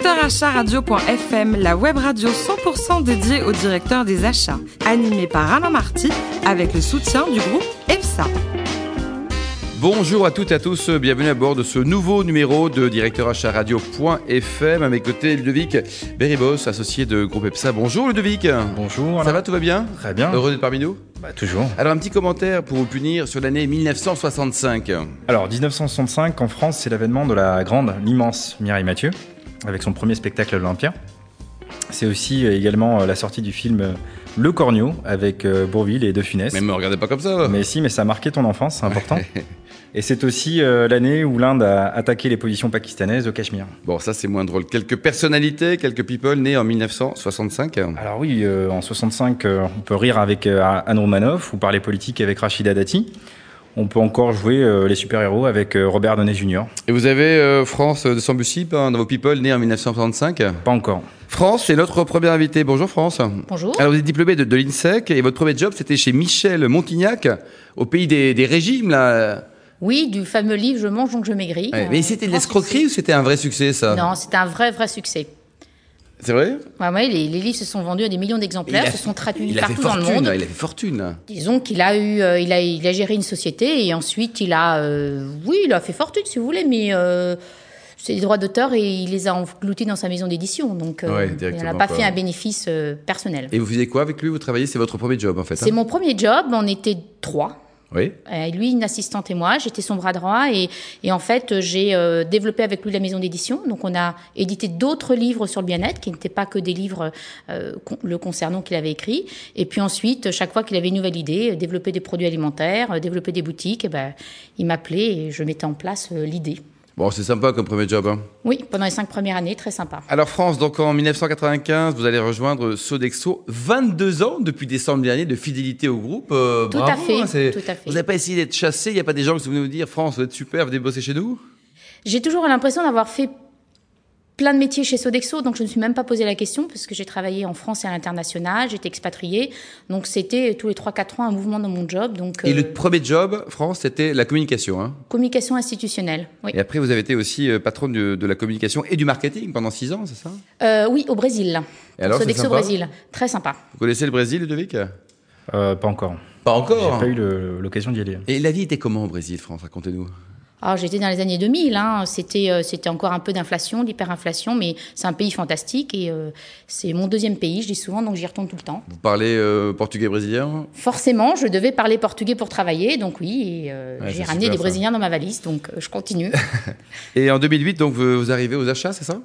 Directeur achat radio.fm, la web radio 100% dédiée aux directeurs des achats, animée par Alain Marty avec le soutien du groupe EFSA. Bonjour à toutes et à tous, bienvenue à bord de ce nouveau numéro de Directeur achat radio.fm. À mes côtés, Ludovic Beribos, associé de groupe EPSA. Bonjour Ludovic. Bonjour. Ça va, tout va bien Très bien. Heureux d'être parmi nous Bah, toujours. Alors un petit commentaire pour vous punir sur l'année 1965. Alors, 1965, en France, c'est l'avènement de la grande, l'immense Mireille Mathieu, avec son premier spectacle à l'Olympia. C'est aussi euh, également euh, la sortie du film euh, Le Cornio, avec Bourville et De Funès. Mais me regardez pas comme ça. Mais si, mais ça a marqué ton enfance, c'est important. et c'est aussi euh, l'année où l'Inde a attaqué les positions pakistanaises au Cachemire. Bon, ça c'est moins drôle. Quelques personnalités, quelques people nés en 1965. Alors oui, euh, en 65, euh, on peut rire avec Romanoff ou parler politique avec Rachida Dati. On peut encore jouer euh, les super-héros avec euh, Robert Downey Jr. Et vous avez euh, France de Sambucy dans vos people nés en 1965. Pas encore. France, c'est notre premier invité. Bonjour France. Bonjour. Alors vous êtes diplômé de, de l'INSEC et votre premier job c'était chez Michel Montignac au pays des, des régimes là. Oui, du fameux livre Je mange donc je maigris. Ouais, mais c'était de l'escroquerie ou c'était un vrai succès ça? Non, c'était un vrai, vrai succès. C'est vrai? Ouais, ouais, les, les livres se sont vendus à des millions d'exemplaires, se sont traduits partout dans le fortune, monde. il a fait fortune. Disons qu'il a eu, euh, il a, il a géré une société et ensuite il a, euh, oui, il a fait fortune si vous voulez, mais euh, c'est des droits d'auteur et il les a engloutis dans sa maison d'édition, donc euh, Ouais, il n'a pas quoi. fait un bénéfice euh, personnel. Et vous faisiez quoi avec lui? Vous travailliez, c'est votre premier job en fait. hein? C'est mon premier job, on était trois. Oui. Euh, lui, une assistante et moi, j'étais son bras droit et, et en fait, j'ai euh, développé avec lui la maison d'édition. Donc, on a édité d'autres livres sur le bien-être qui n'étaient pas que des livres euh, le concernant qu'il avait écrit. Et puis ensuite, chaque fois qu'il avait une nouvelle idée, euh, développer des produits alimentaires, euh, développer des boutiques, eh ben, il m'appelait et je mettais en place euh, l'idée. Bon, c'est sympa comme premier job. hein. Oui, pendant les cinq premières années, très sympa. Alors France, donc en 1995, vous allez rejoindre Sodexo. 22 ans depuis décembre dernier de fidélité au groupe. Euh, Tout bravo, à fait, hein, tout à fait. Vous n'avez pas essayé d'être chassé? Il n'y a pas des gens qui venaient vous dire France, vous êtes super, venez bosser chez nous? J'ai toujours l'impression d'avoir fait plein de métiers chez Sodexo, donc je ne me suis même pas posé la question parce que j'ai travaillé en France et à l'international, j'étais expatriée, donc c'était tous les 3-4 ans un mouvement dans mon job, donc Et euh, le premier job, France, c'était la communication. hein. communication institutionnelle. Oui. Et après, vous avez été aussi euh, patronne de, de la communication et du marketing pendant 6 ans, c'est ça? Euh, oui, au Brésil. Et alors, Sodexo Brésil, très sympa. Vous connaissez le Brésil, Ludovic? Euh, pas encore. Pas J'ai encore pas eu l'occasion d'y aller. Et la vie était comment au Brésil, France? Racontez-nous. Alors j'étais dans les années 2000, hein, c'était euh, c'était encore un peu d'inflation, d'hyperinflation, mais c'est un pays fantastique et euh, c'est mon deuxième pays, je dis souvent, donc j'y retourne tout le temps. Vous parlez euh, portugais brésilien? Forcément, je devais parler portugais pour travailler, donc oui, et Ouais, j'ai ramené des ça. Brésiliens dans ma valise, donc je continue. Et en 2008, donc, vous, vous arrivez aux achats, c'est ça?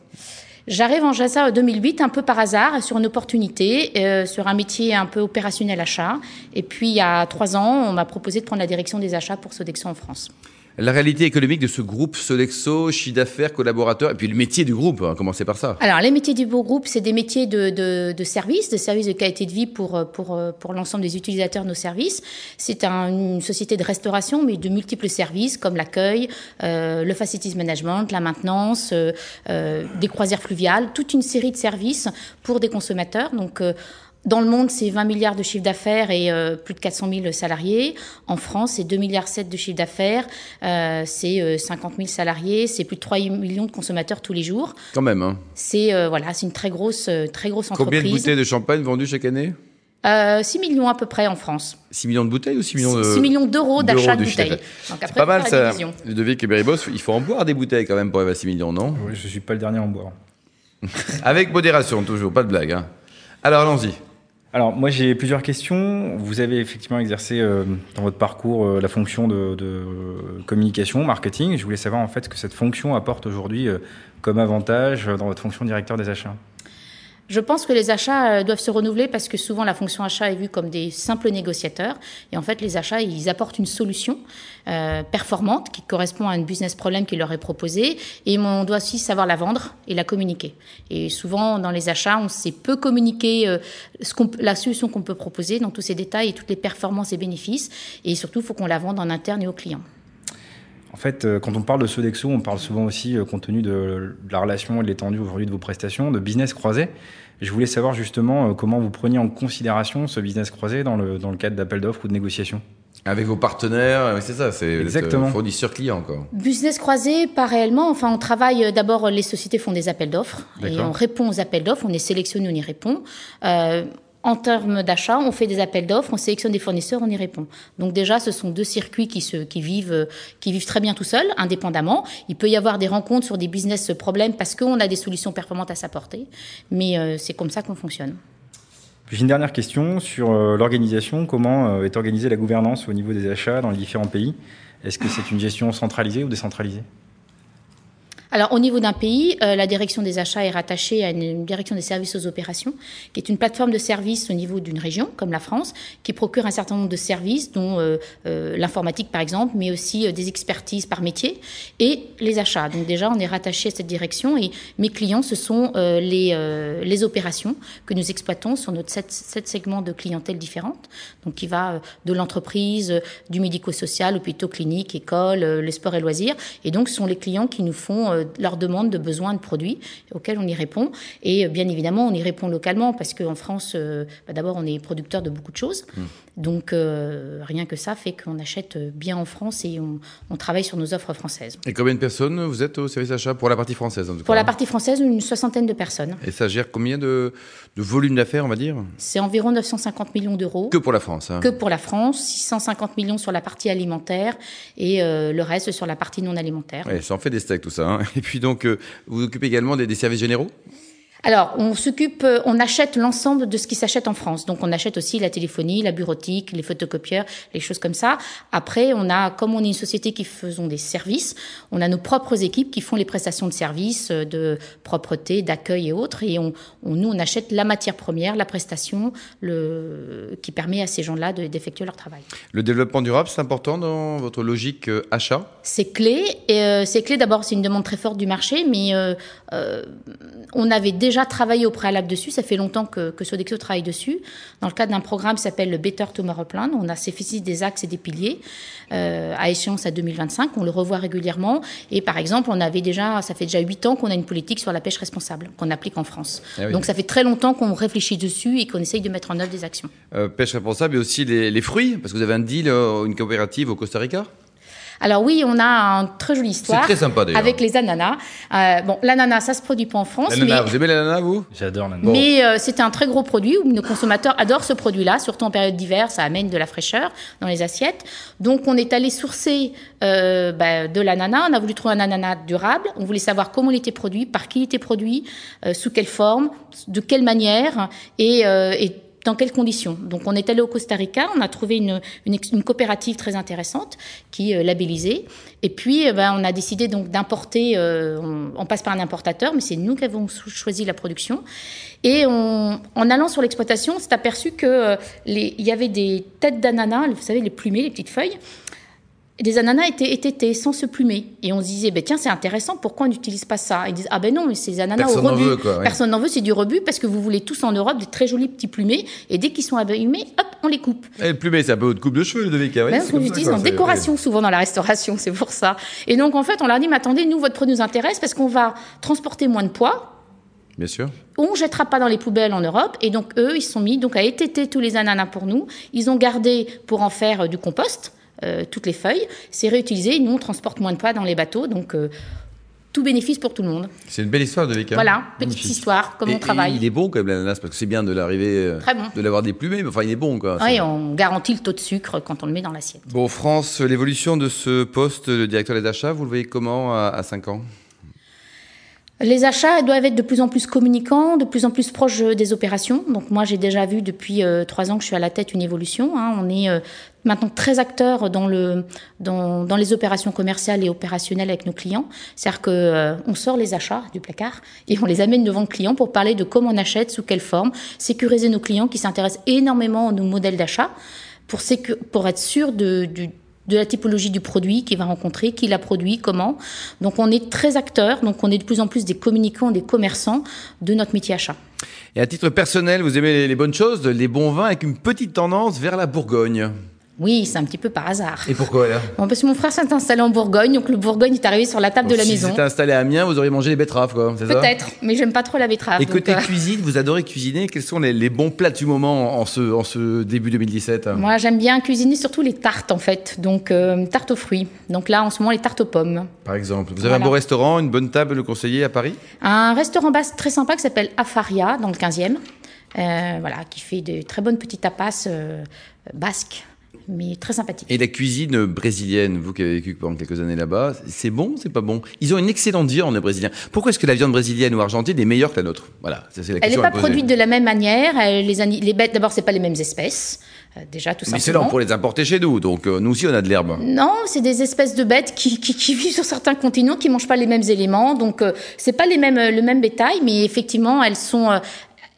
J'arrive en Jassa en 2008 un peu par hasard sur une opportunité, euh, sur un métier un peu opérationnel achat. Et puis il y a trois ans, on m'a proposé de prendre la direction des achats pour Sodexo en France. La réalité économique de ce groupe Sodexo, chiffre d'affaires, collaborateurs, et puis le métier du groupe, hein, commencez par ça. Alors les métiers du groupe, c'est des métiers de, de, de service, de service de qualité de vie pour, pour, pour l'ensemble des utilisateurs de nos services. C'est un- une société de restauration, mais de multiples services comme l'accueil, euh, le facilities management, la maintenance, euh, euh, des croisières fluviales, toute une série de services pour des consommateurs. Donc euh, dans le monde, c'est 20 milliards de chiffre d'affaires et euh, plus de 400 000 salariés. En France, c'est 2 milliards 7 de chiffre d'affaires, euh, c'est euh, 50 000 salariés, c'est plus de 3 millions de consommateurs tous les jours. Quand même. Hein. C'est euh, voilà, c'est une très grosse, euh, très grosse Combien de entreprise. bouteilles de champagne vendues chaque année? Euh, 6 millions à peu près en France. 6 millions de bouteilles ou 6 millions de... 6 millions d'euros d'achat de bouteilles. C'est pas mal ça. Ludovic et Beribos, il faut en boire des bouteilles quand même pour arriver à 6 millions, non? Oui, je suis pas le dernier à en boire. Avec modération, toujours, pas de blague. Hein. Alors allons-y. Alors, moi, j'ai plusieurs questions. Vous avez effectivement exercé euh, dans votre parcours euh, la fonction de, communication, marketing. Je voulais savoir en fait ce que cette fonction apporte aujourd'hui euh, comme avantage dans votre fonction directeur des achats. Je pense que les achats euh, doivent se renouveler parce que souvent la fonction achat est vue comme des simples négociateurs. Et en fait, les achats, ils apportent une solution euh, performante qui correspond à un business problème qui leur est proposé. Et on doit aussi savoir la vendre et la communiquer. Et souvent, dans les achats, on sait peu communiquer euh, ce la solution qu'on peut proposer dans tous ces détails et toutes les performances et bénéfices. Et surtout, il faut qu'on la vende en interne et aux clients. En fait, euh, quand on parle de Sodexo, on parle souvent aussi, euh, compte tenu de, la relation et de l'étendue aujourd'hui de vos prestations, de business croisé. Je voulais savoir justement euh, comment vous preniez en considération ce business croisé dans le, dans le cadre d'appel d'offres ou de négociations. Avec vos partenaires, c'est ça, c'est exactement fournisseur client encore. Business croisé, pas réellement. Enfin, on travaille d'abord. Les sociétés font des appels d'offres et on répond aux appels d'offres. On est sélectionné, on y répond. Euh, en termes d'achat, on fait des appels d'offres, on sélectionne des fournisseurs, on y répond. Donc déjà, ce sont deux circuits qui, se, qui, vivent, qui vivent très bien tout seuls, indépendamment. Il peut y avoir des rencontres sur des business problèmes parce qu'on a des solutions performantes à s'apporter, mais euh, c'est comme ça qu'on fonctionne. J'ai une dernière question sur euh, l'organisation. Comment euh, est organisée la gouvernance au niveau des achats dans les différents pays? Est-ce que c'est une gestion centralisée ou décentralisée? Alors, au niveau d'un pays, euh, la direction des achats est rattachée à une direction des services aux opérations, qui est une plateforme de services au niveau d'une région, comme la France, qui procure un certain nombre de services, dont euh, euh, l'informatique, par exemple, mais aussi des expertises par métier, et les achats. Donc, déjà, on est rattaché à cette direction, et mes clients, ce sont les, les opérations que nous exploitons sur notre sept, sept segments de clientèle différentes, donc qui va de l'entreprise, du médico-social, hôpitaux, cliniques, écoles, le sport et loisirs, et donc ce sont les clients qui nous font leur demande de besoin de produits auxquels on y répond. Et euh, bien évidemment, on y répond localement parce qu'en France, euh, bah, d'abord, on est producteur de beaucoup de choses. Mmh. Donc euh, rien que ça fait qu'on achète bien en France et on, travaille sur nos offres françaises. Et combien de personnes vous êtes au service achat pour la partie française en tout Pour la partie française, une soixantaine de personnes. Et ça gère combien de, volume d'affaires, on va dire? C'est environ 950 millions d'euros. Que pour la France hein. Que pour la France, 650 millions sur la partie alimentaire et le reste sur la partie non alimentaire. Ouais, ça en fait des steaks tout ça. Hein. Et puis donc, euh, vous vous occupez également des, services généraux? Alors, on s'occupe, euh, on achète l'ensemble de ce qui s'achète en France. Donc, on achète aussi la téléphonie, la bureautique, les photocopieurs, les choses comme ça. Après, on a, comme on est une société qui faisons des services, on a nos propres équipes qui font les prestations de services, euh, de propreté, d'accueil et autres. Et on, nous, on achète la matière première, la prestation, le, qui permet à ces gens-là d'effectuer leur travail. Le développement durable, c'est important dans votre logique achat? C'est clé. Et c'est clé. D'abord, c'est une demande très forte du marché, mais on avait déjà déjà travaillé au préalable dessus. Ça fait longtemps que, que Sodexo travaille dessus. Dans le cadre d'un programme qui s'appelle le Better Tomorrow Plan, on a fait des axes et des piliers euh, à échéance à 2025. On le revoit régulièrement. Et par exemple, on avait déjà, ça fait déjà huit ans qu'on a une politique sur la pêche responsable qu'on applique en France. Ah Donc ça fait très longtemps qu'on réfléchit dessus et qu'on essaye de mettre en œuvre des actions. Euh, pêche responsable et aussi les, les, fruits, parce que vous avez un deal, euh, une coopérative au Costa Rica? Alors oui, on a une très jolie histoire. très sympa Avec les ananas. Euh, bon, l'ananas, ça se produit pas en France. L'ananas, vous aimez l'ananas, vous? J'adore l'ananas. Mais euh, c'est un très gros produit où nos consommateurs adorent ce produit-là, surtout en période d'hiver, ça amène de la fraîcheur dans les assiettes. Donc on est allé sourcer euh, bah, de l'ananas. On a voulu trouver un ananas durable. On voulait savoir comment il était produit, par qui il était produit, sous quelle forme, de quelle manière et, et dans quelles conditions? Donc on est allé au Costa Rica, on a trouvé une, une, coopérative très intéressante qui est euh, labellisée. Et puis euh, ben, on a décidé donc d'importer, euh, on, passe par un importateur, mais c'est nous qui avons choisi la production. Et en allant sur l'exploitation, on s'est aperçu qu'il il y avait des têtes d'ananas, vous savez, les plumées, les petites feuilles, des ananas étaient étêtés sans se plumer. Et on se disait, ben tiens, c'est intéressant, pourquoi on n'utilise pas ça? Ils disent, ah ben non, mais ces ananas Personne au rebut. Veut, quoi, Personne n'en veut, c'est du rebut parce que vous voulez tous en Europe des très jolis petits plumés. Et dès qu'ils sont abîmés, hop, on les coupe. Et le plumet, c'est un peu de coupe de cheveux, le devic. Ouais, ben, on l'utilise en décoration souvent dans la restauration, c'est pour ça. Et donc en fait, on leur dit, mais attendez, nous, votre produit nous intéresse parce qu'on va transporter moins de poids. Bien sûr. On ne jettera pas dans les poubelles en Europe. Et donc, eux, ils sont mis donc à étêter tous les ananas pour nous. Ils ont gardé pour en faire euh, du compost. Euh, toutes les feuilles. C'est réutilisé. Nous, on transporte moins de poids dans les bateaux. Donc, euh, tout bénéfice pour tout le monde. C'est une belle histoire de Vika. Voilà, petite histoire, comme on travaille. il est bon quand même l'ananas, parce que c'est bien de l'arriver, euh, de l'avoir déplumé, mais enfin il est bon quoi. Oui, on garantit le taux de sucre quand on le met dans l'assiette. Bon, France, l'évolution de ce poste de directeur des achats, vous le voyez comment à, à 5 ans? Les achats doivent être de plus en plus communicants, de plus en plus proches des opérations. Donc moi, j'ai déjà vu depuis trois ans que je suis à la tête une évolution. Hein. On est maintenant très acteurs dans, le, dans, dans, les opérations commerciales et opérationnelles avec nos clients. C'est-à-dire qu'on euh, on sort les achats du placard et on les amène devant le client pour parler de comment on achète, sous quelle forme, sécuriser nos clients qui s'intéressent énormément à nos modèles d'achat pour, pour être sûr de, de la typologie du produit qu'il va rencontrer, qui l'a produit, comment. Donc on est très acteurs, donc on est de plus en plus des communicants, des commerçants de notre métier achat. Et à titre personnel, vous aimez les bonnes choses, les bons vins avec une petite tendance vers la Bourgogne Oui, c'est un petit peu par hasard. Et pourquoi là bon, Parce que mon frère s'est installé en Bourgogne, donc le Bourgogne est arrivé sur la table de la si maison. Si c'était installé à Amiens, vous auriez mangé les betteraves, quoi, c'est Peut-être, mais j'aime pas trop la betterave. Et côté euh, cuisine, vous adorez cuisiner? Quels sont les, les bons plats du moment en ce, en ce début 2017 Moi, j'aime bien cuisiner surtout les tartes, en fait. Donc, euh, tartes aux fruits. Donc là, en ce moment, les tartes aux pommes. Par exemple. Vous avez Voilà. un beau restaurant, une bonne table, le conseiller à Paris? Un restaurant basque très sympa qui s'appelle Afaria, dans le 15e. euh, voilà, qui fait de très bonnes petites tapas basques, mais très sympathiques. Et la cuisine brésilienne, vous qui avez vécu pendant quelques années là-bas, c'est bon, c'est pas bon? Ils ont une excellente viande, les Brésiliens. Pourquoi est-ce que la viande brésilienne ou argentine est meilleure que la nôtre? Voilà, ça, c'est la Elle n'est pas produite de la même manière. Les, ani- les bêtes, d'abord, c'est pas les mêmes espèces. euh, déjà, tout Mais c'est simplement. lent pour les importer chez nous, donc euh, nous aussi on a de l'herbe. Non, c'est des espèces de bêtes qui, qui, qui vivent sur certains continents, qui mangent pas les mêmes éléments. Donc, euh, c'est pas les mêmes, le même bétail, mais effectivement, elles sont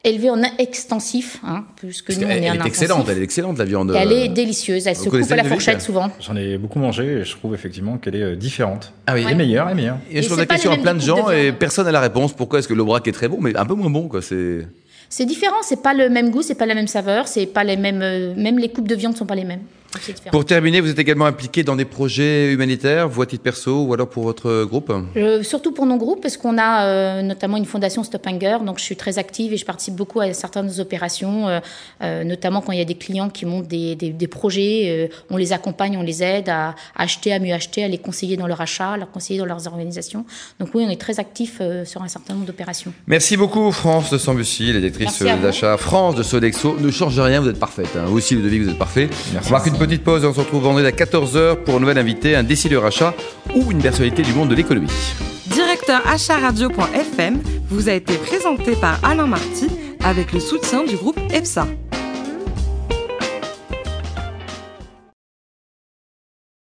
euh, élevées en extensif, hein, puisque nous, on est en elle est excellente, elle est excellente la viande. Et elle euh, est délicieuse. Elle vous se coupe à la fourchette souvent. J'en ai beaucoup mangé et je trouve effectivement qu'elle est euh, différente. Ah oui. Et meilleure, et meilleure. Et je pose la question à plein de gens de et personne n'a la réponse. Pourquoi est-ce que l'aubrac est très bon, mais un peu moins bon quoi C'est C'est différent, c'est pas le même goût, c'est pas la même saveur, c'est pas les mêmes, euh, même les coupes de viande sont pas les mêmes. Pour terminer, vous êtes également impliqué dans des projets humanitaires, vous à titre perso ou alors pour votre groupe? Euh, surtout pour nos groupes, parce qu'on a euh, notamment une fondation Stop Hunger, donc je suis très active et je participe beaucoup à certaines opérations, euh, euh, notamment quand il y a des clients qui montent des, des, des projets, euh, on les accompagne, on les aide à, à acheter, à mieux acheter, à les conseiller dans leur achat, à les conseiller dans leurs organisations. Donc oui, on est très actif euh, sur un certain nombre d'opérations. Merci beaucoup France de Sambussy, la directrice d'achat France de Sodexo. Ne change rien, vous êtes parfaite. Hein. Vous aussi Ludovic, vous êtes parfait. Merci. On marque une petite pause et on se retrouve vendredi à 14h pour un nouvel invité, un décideur achat ou une personnalité du monde de l'économie. Directeur acharadio.fm vous a été présenté par Alain Marty avec le soutien du groupe EPSA.